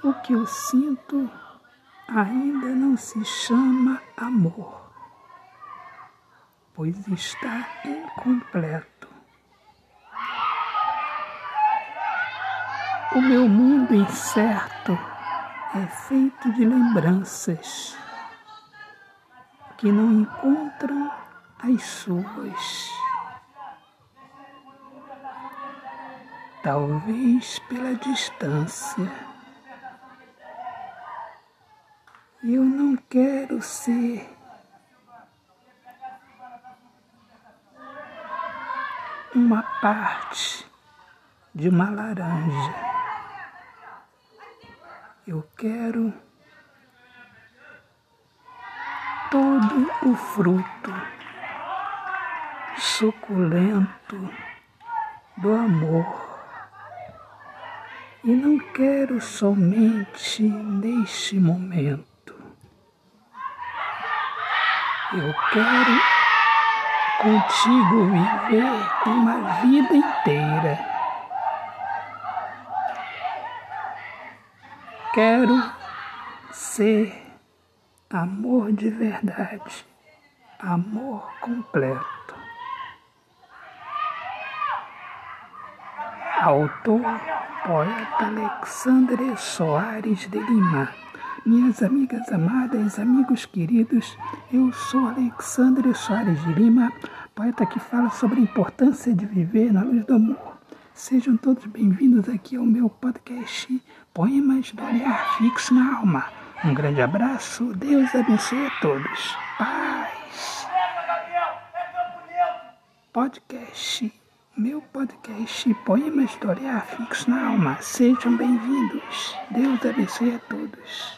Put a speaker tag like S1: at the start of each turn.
S1: O que eu sinto ainda não se chama amor, pois está incompleto. O meu mundo incerto é feito de lembranças que não encontram as suas. Talvez pela distância. Eu não quero ser uma parte de uma laranja. Eu quero todo o fruto suculento do amor. E não quero somente neste momento. Eu quero contigo viver uma vida inteira. Quero ser amor de verdade, amor completo. Autor, poeta Alexandre Soares de Lima. Minhas amigas amadas, amigos queridos, eu sou Alexandre Soares de Lima, poeta que fala sobre a importância de viver na luz do amor. Sejam todos bem-vindos aqui ao meu podcast Poemas do Olhar Fixo na Alma um grande abraço, Deus abençoe a todos. Paz. Podcast, meu podcast Poema História Fixo na Alma. Sejam bem-vindos. Deus abençoe a todos.